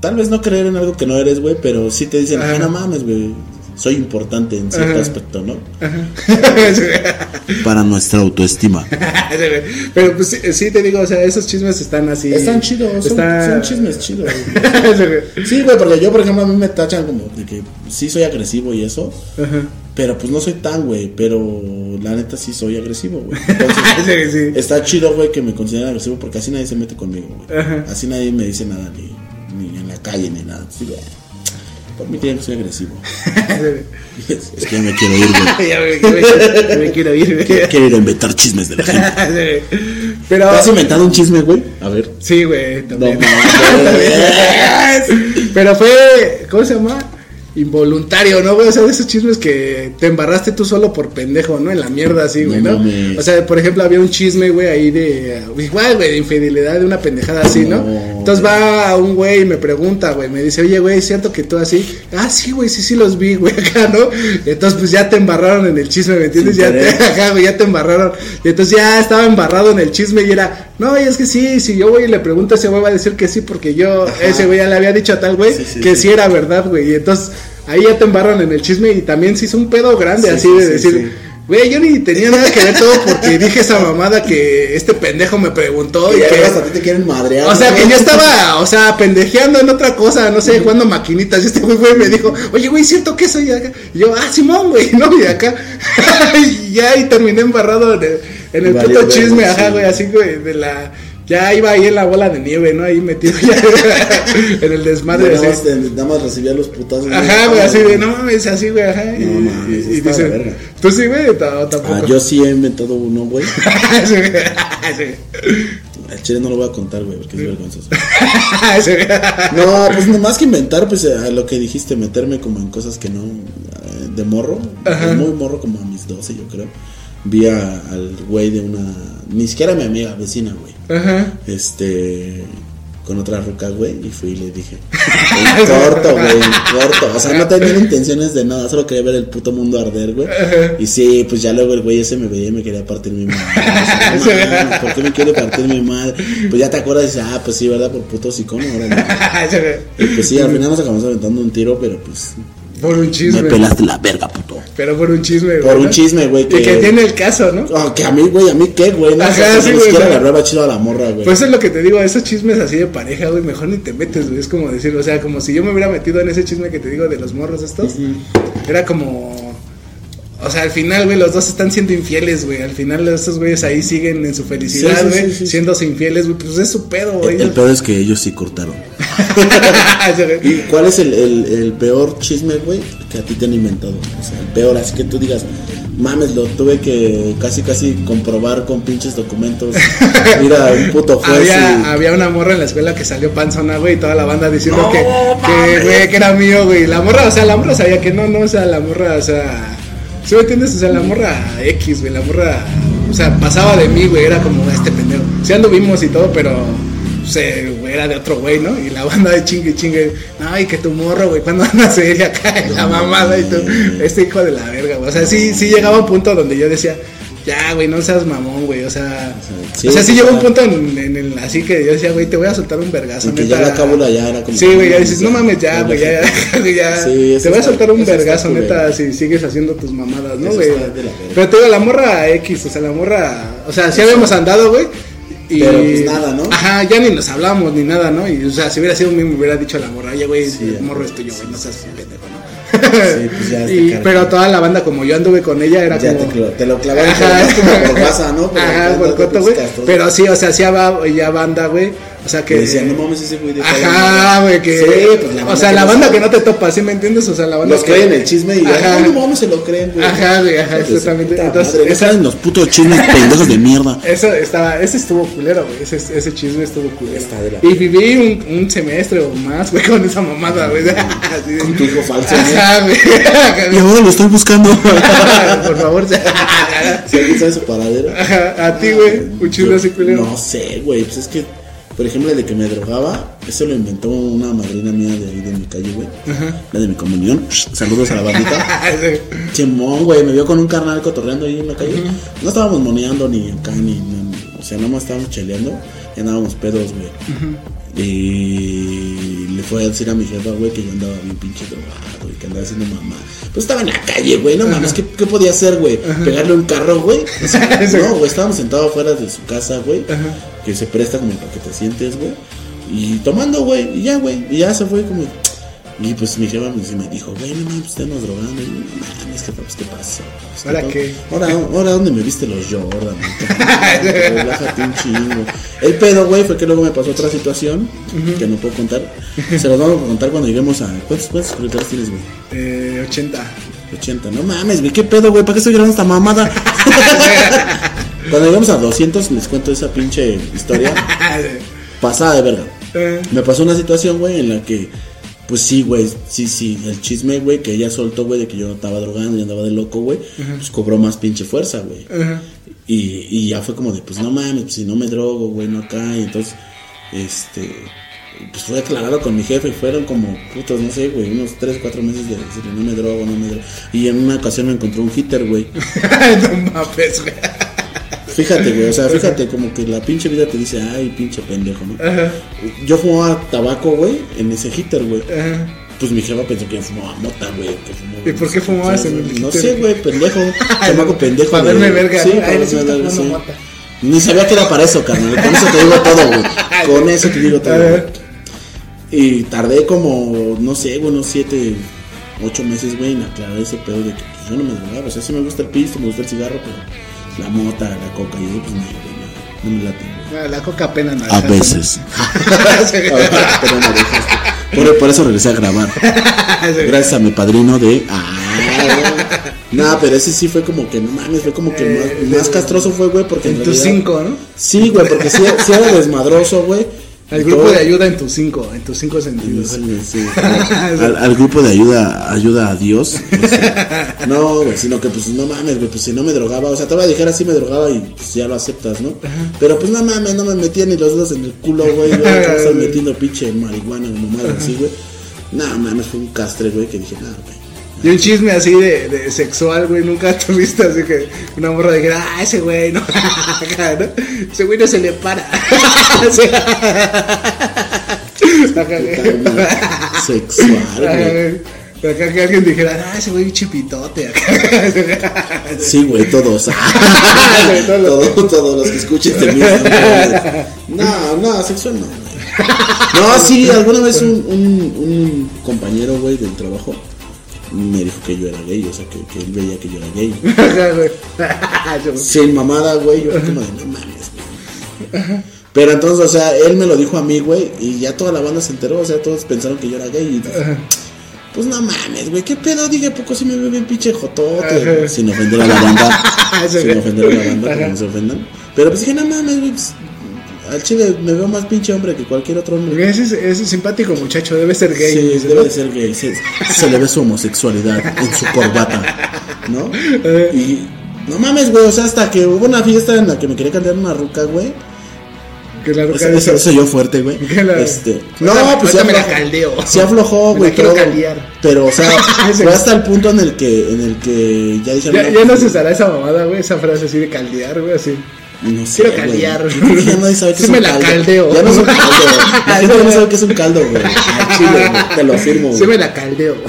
Tal vez no creer en algo que no eres, güey, pero sí te dicen, ah, no mames, güey. Soy importante en cierto Ajá. aspecto, ¿no? Güey. Para nuestra autoestima. Pero pues sí, sí te digo, o sea, esos chismes están así. Están chidos, son, Está- son chismes chidos. Sí, güey. Sí, güey, porque yo, por ejemplo, a mí me tachan como de que sí soy agresivo y eso. Ajá. Pero pues no soy tan, güey. Pero la neta sí soy agresivo, güey. Entonces, Sí, sí. está chido, güey, que me consideren agresivo porque así nadie se mete conmigo, güey. Ajá. Así nadie me dice nada, ni, ni en la calle, ni nada. Sí, güey. Por mí tiene que soy agresivo. Es, es que ya me quiero ir, güey. Ya me, quiero ir, güey. Quiero ir a inventar chismes de la gente. Pero- ¿Te has inventado un chisme, güey? A ver. Sí, güey, No, también. mames. Pero fue, ¿cómo se llama? Involuntario, ¿no, güey? O sea, de esos chismes que te embarraste tú solo por pendejo, ¿no? En la mierda así, güey, No. O sea, por ejemplo, había un chisme, güey, ahí de, igual, güey, de infidelidad, de una pendejada así, ¿no? No. Entonces va un güey y me pregunta, güey, me dice, oye, güey, ¿es cierto que tú así? Ah, sí, güey, sí, sí los vi, güey, acá, ¿no? Entonces, pues ya te embarraron en el chisme, ¿me entiendes? Sin Ya te, acá, güey, ya te embarraron. Y entonces ya estaba embarrado en el chisme y era, no, y es que sí, si yo voy y le pregunto a ese güey va a decir que sí, porque yo, ese güey ya le había dicho a tal güey Sí, sí, que sí. sí era verdad, güey. Y entonces ahí ya te embarran en el chisme y también se hizo un pedo grande Sí, así sí, de decir, güey, yo ni tenía nada que ver todo porque dije esa mamada que este pendejo me preguntó y que... hasta a ti te quieren madrear. O sea, ¿no? que yo estaba, o sea, pendejeando en otra cosa, no sé, jugando maquinitas. Y este güey me dijo, oye, güey, ¿cierto que soy acá? Y yo, ah, Simón, güey, no, y acá. y ya, y terminé embarrado en el, en el puto chisme, ajá, güey, así, güey, de la. Ya iba ahí en la bola de nieve, ¿no? Ahí metido ya en el desmadre. Nada más, nada más recibía los putazos. Ajá, güey, así de, no mames, así, güey, ajá. y, No mames, y, y está dice, de verga. tú sí, güey, Ta- tampoco. Ah, yo sí he inventado uno, güey. Sí, sí. Al chile no lo voy a contar, güey, porque es vergonzoso. No, pues nomás que inventar, pues a lo que dijiste, meterme como en cosas que no. eh, de morro. Ajá. Muy morro, como a mis 12, yo creo. Vi a- al güey de una. Ni siquiera mi amiga, vecina, güey. Ajá. Este. Con otra ruca, güey. Y fui y le dije. En corto, güey, en corto. O sea, no tenía intenciones de nada. Solo quería ver el puto mundo arder, güey. Y sí, pues ya luego el güey ese me veía y me quería partir mi madre. O sea, no mames, ¿Por qué me quiere partir mi madre? Pues ya te acuerdas y dices, ah, pues sí, ¿verdad? Por puto psicón. Ahora y pues sí, al final nos acabamos aventando un tiro, pero pues. Por un chisme. Me pelaste la verga, puto. Pero por un chisme, güey. Por un chisme, güey. Y que tiene el caso, ¿no? Oh, que a mí, güey, a mí qué, güey. No, Ajá, sí, güey, la prueba chido a la morra, güey. Pues eso es lo que te digo, esos chismes así de pareja, güey, mejor ni te metes, güey. Es como decir, o sea, como si yo me hubiera metido en ese chisme que te digo de los morros estos. Era como. O sea, al final, güey, los dos están siendo infieles, güey. Al final, estos güeyes ahí siguen en su felicidad, güey. sí, sí, sí. Siéndose infieles, güey. Pues es su pedo, güey. el, el peor es que ellos sí cortaron. ¿Y cuál es el, el, el peor chisme, güey, que a ti te han inventado? O sea, el peor, así que tú digas, mames, lo tuve que casi, casi comprobar con pinches documentos. Mira, un puto juez. Había, y- había una morra en la escuela que salió panzona, güey, y toda la banda diciendo No, que, que, güey, que era mío, güey. La morra, o sea, la morra sabía que no, no, o sea, la morra, o sea, ¿sí me entiendes? O sea, la morra X, güey, la morra, o sea, pasaba de mí, güey, era como este pendejo. Sí anduvimos y todo, pero, pues, eh, güey, era de otro güey, ¿no? Y la banda de chingue, chingue, ay, que tu morro, güey, cuando van a seguir acá la mamada y tú, este hijo de la verga, güey. O sea, sí, sí llegaba un punto donde yo decía, ya, güey, no seas mamón, güey, o sea, Sí, o sea, sí llegó un punto en, en el, así que yo decía, güey, te voy a soltar un vergazo, Y que neta. ya la cábula ya era como. Sí, güey, ya dices, no mames, ya, güey, ya, ya, güey, ya. Sí, te voy a soltar un vergazo, neta, si sigues haciendo tus mamadas, ¿no, güey? Pero te digo, la morra X, o sea, la morra, o sea, sí habíamos andado, güey. Y, Pero, pues, nada, ¿no? Ajá, ya ni nos hablamos ni nada, ¿no? Y, o sea, si hubiera sido mí, me hubiera dicho a la morra, oye, güey, morro es tuyo, güey, no seas pendejo. Sí, pues ya y, pero toda la banda, como yo anduve con ella, era Ya como. te, te lo por- como por WhatsApp, ¿no? Pero Ajá, por coto, güey. Pero sí, o sea, sí había ya banda, güey. O sea que. Decían, no mames, ese güey de Ajá, güey, que. Sí, pues la o banda sea, que la no banda que no te topa, ¿sí me entiendes? O sea, la banda Los que. creen el chisme y Ajá. no mames, se lo creen, güey. Ajá, güey, ajá, su exactamente. Entonces, madre, esa- los putos chismes pendejos de mierda. Eso estaba, ese estuvo culero, güey. Ese, ese chisme estuvo culero. Está de la- Y viví un, un semestre o más, güey, con esa mamada, güey. Con tu hijo falso. Ajá, güey. Y ahora lo estoy buscando. Por favor, si alguien sabe su paradero. Ajá, a ti, güey, un chisme así culero. No sé, güey. Pues es que, por ejemplo, el de que me drogaba, eso lo inventó una madrina mía de ahí de mi calle, güey. La de mi comunión. Saludos a la bandita. Chimón, güey, me vio con un carnal cotorreando ahí en la calle. No estábamos moneando ni acá, ni, ni- o sea, nada más estábamos cheleando y andábamos pedos, güey. Y le fue a decir a mi jefa, güey, que yo andaba bien pinche drogado y que andaba haciendo mamá. Pues estaba en la calle, güey, no mames, ¿qué, qué podía hacer, güey? ¿Pegarle un carro, güey? O sea, no, güey, estábamos sentados afuera de su casa, güey, que se presta como para que te sientes, güey. Y tomando, güey, y ya, güey, y ya se fue como... Y pues mi jefa me, me dijo, güey, no mames, estamos drogando. Y yo, no mames, jefa, pues qué pasó. Pues, ¿Ahora qué? Ahora, ahora, ¿dónde me viste los Jordan? Relájate un chingo. El pedo, güey, fue que luego me pasó otra situación que no puedo contar. Se los vamos a contar cuando lleguemos a. ¿Cuántos, cuántos suscriptores tienes, güey? Eh, 80. 80. No mames, güey, ¿qué pedo, güey? ¿Para qué estoy grabando esta mamada? Cuando llegamos a 200, les cuento esa pinche historia. Pasada de verga. Eh, Me pasó una situación, güey, en la que, pues sí, güey, sí, sí, el chisme, güey, que ella soltó, güey, de que yo estaba drogando y andaba de loco, güey, pues cobró más pinche fuerza, güey. Y, y ya fue como de, pues no mames, pues si no me drogo, güey, no acá. Y entonces, este, pues fue aclarado con mi jefe. Fueron como, putos, no sé, güey, unos 3, 4 meses de decirle, no me drogo, no me drogo. Y en una ocasión me encontró un hitter, güey. no mames, güey. Fíjate, güey, o sea, fíjate como que la pinche vida te dice, ay, pinche pendejo, ¿no? Ajá, Yo fumaba tabaco, güey, en ese hitter, güey. ajá. Pues mi jefa pensó que fumaba mota, güey. ¿Y por qué fumabas en el No hitter? sé, güey, pendejo. Chamaco pendejo. Para verme verga. Sí, para verme verga. Ni sabía que era para eso, carnal. Con eso te digo todo, güey. Con eso te digo todo. güey. Y tardé como, no sé, güey, unos 7, 8 meses, güey, en aclarar ese pedo de que pues, yo no me drogaba. O sea, sí me gusta el pisto, me gusta el cigarro, pero la mota, la coca y eso, pues no, no, no me late. güey. Ah, La coca apenas me A veces. Pero me dejaste. por, por eso regresé a grabar. Gracias a mi padrino de. Ah, no, pero ese sí fue como que, no mames, fue como que Eh, más, más castroso fue, güey, porque En en tus realidad- cinco, ¿no? Sí, güey, porque sí, sí era desmadroso, güey. Al grupo todo- de ayuda en tus cinco, en tus cinco sentidos. Sí, sí. Al, al grupo de ayuda ayuda a Dios. o sea, no, güey, sino que pues no mames, güey, pues si no me drogaba, o sea, te voy a dejar así me drogaba y pues ya lo aceptas, ¿no? Pero pues no mames, no me metía ni los dedos en el culo, güey, acá estoy metiendo pinche marihuana o mamada así, güey. No mames, fue un castre, güey, que dije, no, güey. Y un chisme así de, de sexual, güey, nunca tuviste así que una morra dijera, ah, ese güey, no, ese güey no se le para. Sexual, güey. Acá que alguien dijera, ah, ese güey chipitote. Acá. Sí, güey, todos. todos. todos, los que escuchen de mí. No, no, sexual no. No, sí, alguna vez un, un, un compañero, güey, del trabajo me dijo que yo era gay, o sea, que, que él veía que yo era gay. Sin mamada, güey, yo como de, no mames, güey. Pero entonces, o sea, él me lo dijo a mí, güey, y ya toda la banda se enteró, o sea, todos pensaron que yo era gay. Y dije, pues no mames, güey, ¿qué pedo? Dije, ¿a poco si me ve bien pinche jotote? Sin ofender a la banda. Sin ofender a la banda, que no se ofendan. Pero pues dije, no mames, güey, pues, al chile me veo más pinche hombre que cualquier otro hombre. Ese, es- ese simpático muchacho debe ser gay. Sí, debe de ser gay. Se, se le ve su homosexualidad en su corbata, ¿no? Y no mames, güey, o sea, hasta que hubo una fiesta en la que me quería cantar una ruca, güey. Que la ruca eso, eso yo fuerte, güey. La- Este, no, pues ahorita me la caldeo. sí aflojó, güey, todo. caldear. Pero, o sea, fue hasta el punto en el que, en el que ya dijeron. Ya, ya no pues, se usará esa mamada, güey, esa frase así de caldear, güey, así. No sé, Quiero caldear. Que Ya nadie sabe que es un caldo. caldeo. Ya no es un caldo. La gente ya no sabe que es un caldo, güey. Al Chile, güey, Te lo afirmo, Sí güey. me la caldeo.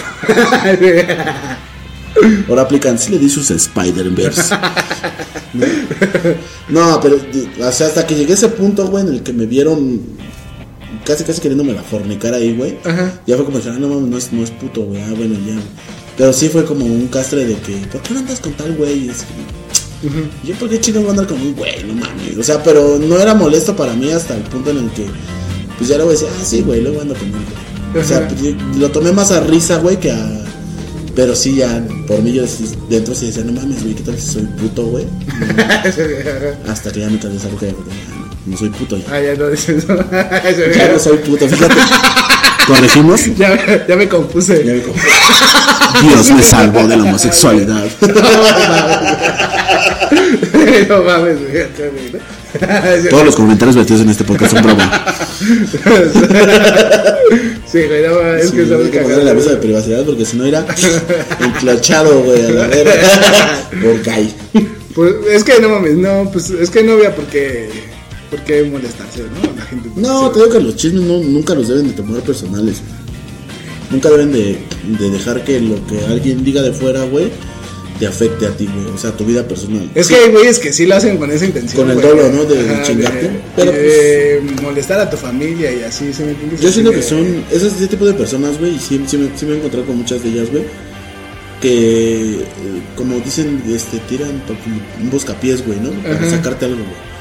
Ahora aplican, sí le di sus Spider-Verse. ¿No? No, pero, di- o sea, hasta que llegué a ese punto, güey, en el que me vieron casi, casi queriéndome la fornicar ahí, güey. Ajá. Ya fue como, ah, no mames, no es, no es puto, güey. Ah, bueno, ya. Pero sí fue como un castre de que, ¿por qué no andas con tal güey? Y como, Yo, ¿por qué a andar con un güey? No mames. O sea, pero no era molesto para mí hasta el punto en el que, pues ya luego decía, ah, sí, güey, luego ando con un güey. O sea, lo tomé más a risa, güey, que a. Pero sí, ya, por mí yo dentro sí decía, no mames, güey, ¿qué tal si soy puto, güey? Hasta que ya me cansé esa ruca y dije, "Ah, no, no soy puto ya. ah, ya no dices eso. Ya no soy puto, fíjate. Corregimos. ya, ya me compuse. Ya me confundí. Dios me salvó de la homosexualidad. no mames. Todos los comentarios vertidos en este podcast son broma. Sí, güey, no mames, es Sí, que cagar. ponerle la mesa de privacidad porque si no irá enclochado, güey, a la verga. Por. Pues es que no mames, no, pues es que no había por qué, por qué molestarse, ¿no? La gente. No, te digo que los chismes no, nunca los deben de tomar personales. Nunca deben de, de dejar que lo que alguien diga de fuera, güey, te afecte a ti, güey. O sea, tu vida personal. Es que hay güeyes que sí lo hacen con esa intención. Con el dolo, ¿no? De chingarte. Pero, pues, molestar a tu familia y así, ¿sí me entiendes? Yo siento que son ese, ese tipo de personas, güey, y sí, sí me, sí me he encontrado con muchas de ellas, güey, que, eh, como dicen, este, tiran un buscapiés, güey, ¿no? Para Ajá. sacarte algo, güey.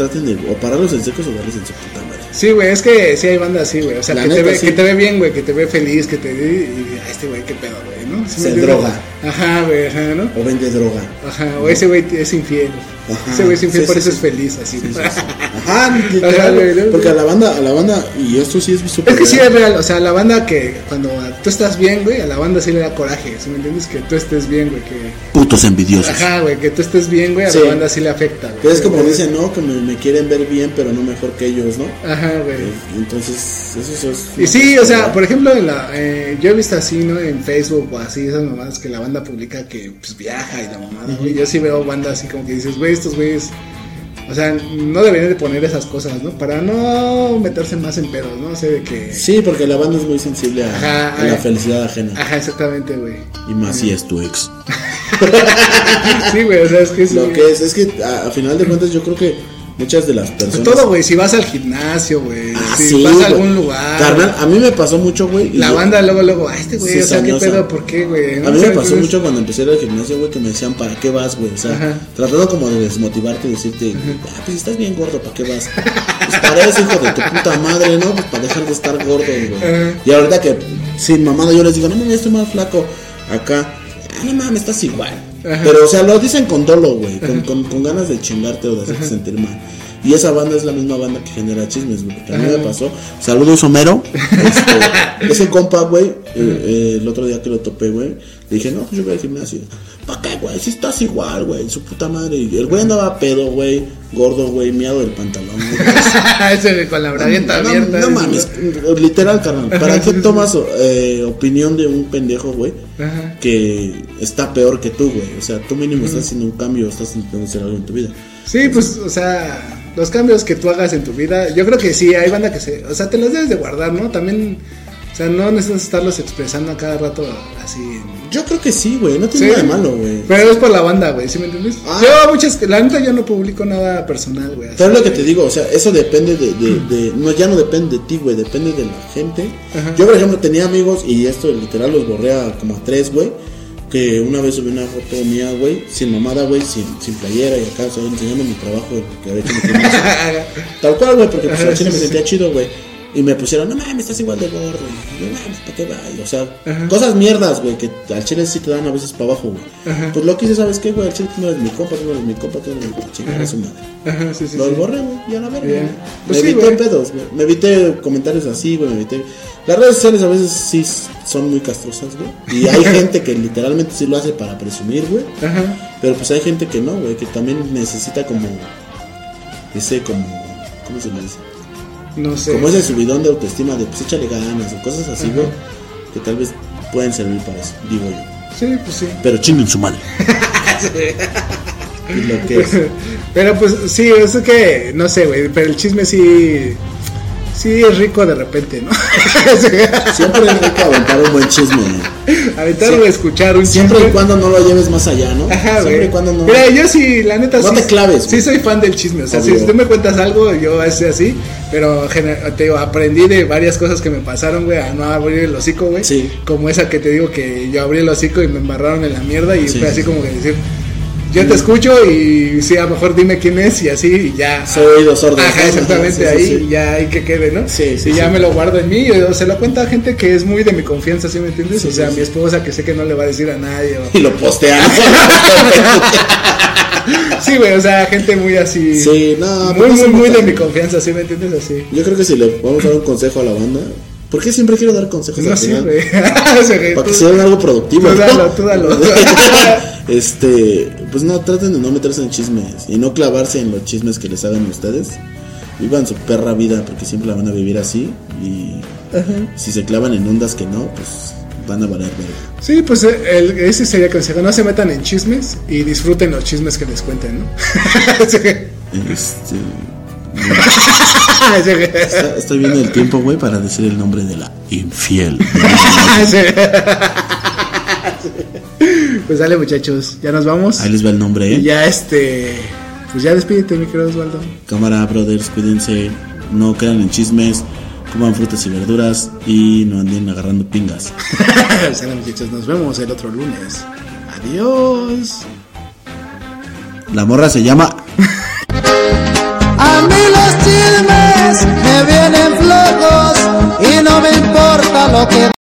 Traten de o pararlos en secos o darles en su puta madre. Sí, güey, es que sí hay bandas así, güey. O sea, La que, te ve, sí. que te ve bien, güey, que te ve feliz, que te ve. Y a este güey, qué pedo, güey, ¿no? ¿Sí Se droga. Ajá, güey, ajá, ¿no? O vende droga. Ajá, o ese güey es infiel. Ajá, Ese güey es infiel, sí, por sí, eso sí. es feliz, así. Sí, sí, sí. Ajá, literal, Ajá, güey, ¿no? Porque a la banda, a la banda, y esto sí es súper Es que sí real. es real, o sea, la banda que cuando tú estás bien, güey, a la banda sí le da coraje, ¿sí me entiendes? Que tú estés bien, güey, que... Putos envidiosos. Ajá, güey, que tú estés bien, güey, a Sí. la banda sí le afecta, güey. Es como dicen, no, que me, me quieren ver bien, pero no mejor que ellos, ¿no? Ajá, güey. Entonces, eso es. Y sí, o sea, por ejemplo, en la, eh, yo he visto así, ¿no? En Facebook o así, esas mamadas que la banda publica que pues viaja y la mamada, güey. Yo sí veo bandas así como que dices, güey, estos güeyes, o sea, no deberían de poner esas cosas, ¿no? Para no meterse más en pedos, ¿no? O sea, de que... Sí, porque la banda es muy sensible a, Ajá, a la felicidad ajena. Ajá, exactamente, güey. Y más si es tu ex. Sí, güey, o sea, es que sí. Lo que es, es que a, a final de cuentas yo creo que muchas de las personas. Todo, güey, si vas al gimnasio, güey, Ah, si sí, vas a algún lugar. Carnal, a mí me pasó mucho, güey. y la yo- banda luego, luego, ah, este güey, o sea, qué pedo, ¿por qué, güey? A mí me pasó mucho cuando empecé al gimnasio, güey, que me decían, ¿para qué vas, güey? O sea, Ajá. tratando como de desmotivarte, decirte, ah, pues estás bien gordo, ¿para qué vas? Pues para eso, hijo de tu puta madre, ¿no? Pues para dejar de estar gordo, güey. Y ahorita que, sin mamada, yo les digo, no mames, estoy más flaco. Acá, ah, no mames, estás igual. Ajá. Pero, o sea, lo dicen con dolo, güey, con, con, con ganas de chingarte o de hacerte sentir mal. Y esa banda es la misma banda que genera chismes, güey. porque A mí me pasó. Saludos, Homero. Este, ese compa, güey, eh, eh, el otro día que lo topé, güey, le dije, no, pues yo voy al gimnasio. ¿Para qué, güey? Si estás igual, güey, su puta madre. El güey andaba pedo, güey, gordo, güey, miado del pantalón. Ese güey con la bragueta No, abierta. no dice, mames, literal, carnal. ¿Para qué tomas eh, opinión de un pendejo, güey? Que está peor que tú, güey. O sea, tú mínimo estás haciendo un cambio, estás intentando hacer algo en tu vida. Sí, pues, o sea, los cambios que tú hagas en tu vida, yo creo que sí, hay banda que se, o sea, te los debes de guardar, ¿no? También, o sea, no necesitas estarlos expresando a cada rato así. Yo creo que sí, güey. No Sí. tiene nada de malo, güey. Pero es por la banda, güey, ¿sí me entiendes? Ah. Yo muchas, la neta yo no publico nada personal, güey. Pero es lo que te digo, o sea, eso depende de, de, de- no, ya no depende de ti, güey, depende de la gente. Ajá. Yo, por ejemplo, tenía amigos y esto literal los borré a como a tres, güey, que una vez subí una foto mía, güey, sin mamada, güey, sin, sin playera y acá, o sea, enseñando mi trabajo que había hecho. Tal cual, güey, porque pues Ajá, sí, me sí, sentía chido, güey. Y me pusieron, no mames, estás igual de gordo. Y yo, mames, ¿para qué va? O sea, Ajá. cosas mierdas, güey, que al chile sí te dan a veces para abajo, güey. Pues lo que hice, ¿sabes qué, güey? Al chile tú no eres mi compa, tú no eres mi compa, tú no eres mi chingada su madre. Ajá, sí, sí. Lo sí. borré, güey, y a la verga. Güey. Pues me sí, evité pedos, güey. Me evité comentarios así, güey. Me evité. Las redes sociales a veces sí son muy castrosas, güey. Y hay gente que literalmente sí lo hace para presumir, güey. Ajá. Pero pues hay gente que no, güey, que también necesita como ese como ¿cómo se le dice? No sé. Como ese subidón de autoestima de pues échale ganas o cosas así, güey, que tal vez pueden servir para eso, digo yo. Sí, pues sí. Pero chinguen su madre. Es lo que es. Pero pues sí, es que, no sé, güey, pero el chisme sí, sí es rico de repente, ¿no? Siempre es rico aventar un buen chisme. Aventar o escuchar un Siempre y chisme. cuando no lo lleves más allá, ¿no? Ajá, Siempre y cuando no. Mira, yo sí, la neta No sí. te claves, Sí, soy fan del chisme. O sea, Obvio. si tú me cuentas algo, yo así así. Pero te digo, aprendí de varias cosas que me pasaron, güey, a no abrir el hocico, güey. Sí. Como esa que te digo que yo abrí el hocico y me embarraron en la mierda. Y Sí, fue así sí, como que decir. Yo te escucho y sí, a lo mejor dime quién es y así y ya. Soy oído sordo. Ajá, exactamente, Sí, ahí sí. ya hay que quede, ¿no? Sí, sí, Y ya me lo guardo en mí, o se lo cuenta a gente que es muy de mi confianza, ¿sí me entiendes? O sea, mi esposa que sé que no le va a decir a nadie. o- Y lo posteas. Sí, güey, o sea, gente muy así. sí, no. muy, pero muy, muy no de mi confianza, ¿sí me entiendes? Así. Yo creo que si le vamos a dar un consejo a la banda. ¿Por qué siempre quiero dar consejos No que Para que sea algo productivo. Tú dalo, tú dalo. Este, pues no, traten de no meterse en chismes y no clavarse en los chismes que les hagan ustedes. Vivan su perra vida porque siempre la van a vivir así y si se clavan en ondas que no, pues van a valer verga. Sí, pues eh, el- ese sería el consejo. No se metan en chismes y disfruten los chismes que les cuenten, ¿no? Sí. Este, está- estoy viendo el tiempo, güey, para decir el nombre de la infiel. Sí. Pues dale, muchachos, ya nos vamos. Ahí les va el nombre, ¿eh? Ya este. Pues ya despídete, mi querido Osvaldo. Cámara, brothers, cuídense. No quedan en chismes. Coman frutas y verduras. Y no anden agarrando pingas. Sale, muchachos, nos vemos el otro lunes. Adiós. La morra se llama. A mí los chismes me vienen flojos y no me importa lo que.